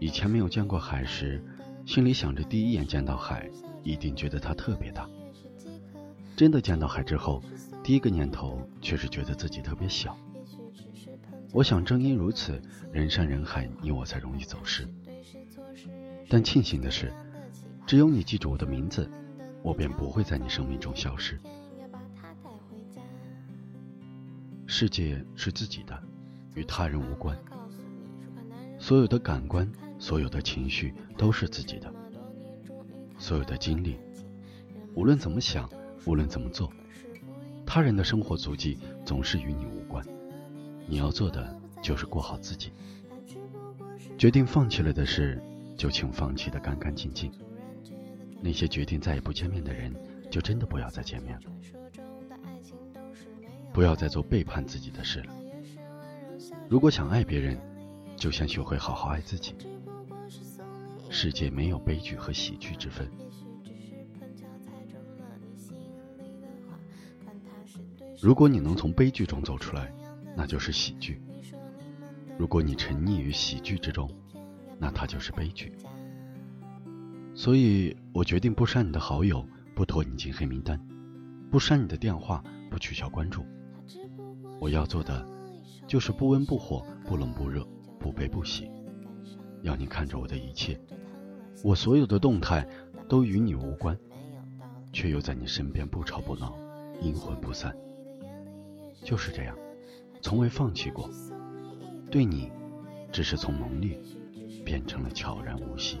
以前没有见过海时，心里想着第一眼见到海，一定觉得它特别大。真的见到海之后，第一个念头却是觉得自己特别小。我想，正因如此，人山人海，你我才容易走失。但庆幸的是，只有你记住我的名字，我便不会在你生命中消失。世界是自己的，与他人无关。所有的感官。所有的情绪都是自己的，所有的经历，无论怎么想，无论怎么做，他人的生活足迹总是与你无关。你要做的就是过好自己。决定放弃了的事，就请放弃的干干净净。那些决定再也不见面的人，就真的不要再见面了。不要再做背叛自己的事了。如果想爱别人，就先学会好好爱自己。世界没有悲剧和喜剧之分。如果你能从悲剧中走出来，那就是喜剧；如果你沉溺于喜剧之中，那它就是悲剧。所以我决定不删你的好友，不拖你进黑名单，不删你的电话，不取消关注。我要做的，就是不温不火，不冷不热，不悲不喜。要你看着我的一切，我所有的动态都与你无关，却又在你身边不吵不闹，阴魂不散。就是这样，从未放弃过。对你，只是从浓烈变成了悄然无息。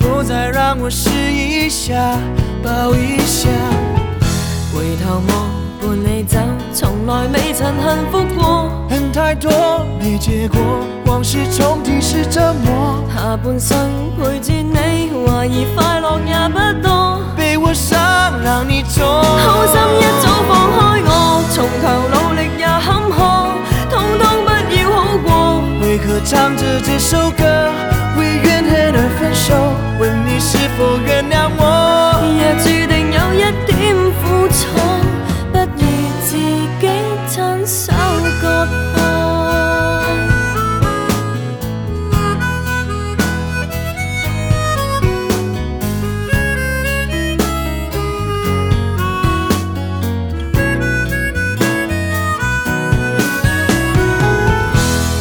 否再让我试一下，抱一下，回头望伴你走，从来未曾幸福过。恨太多没结果，往事重提是折磨。下半生陪住你，怀疑快乐也不多。被我伤，让你痛。好心一早放开我，从头努力也坎坷，通通不要好过。为何唱着这首歌？否原谅我？也注定有一点苦楚，不如自己亲手割破。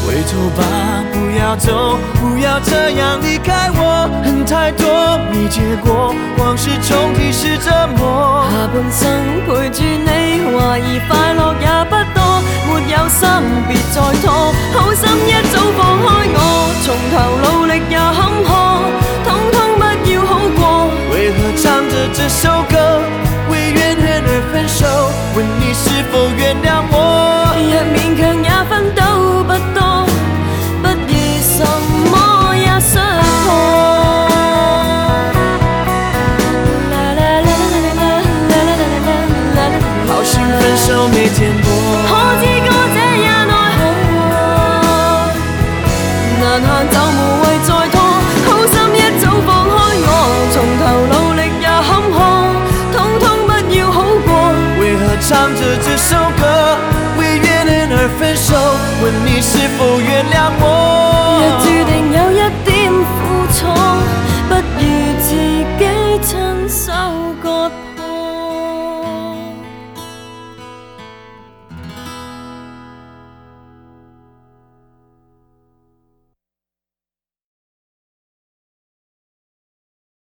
回头吧，要走，不要这样离开我。恨太多没结果，往事重提是折磨。下半生陪住你，怀疑快乐也不多。没有心别再拖，手没见过可知歌者也爱好过难行就无谓再拖。好心一早放开我从头努力也坎坷通通不要好过为何唱着这首歌为怨恨而分手？问你是否原谅我？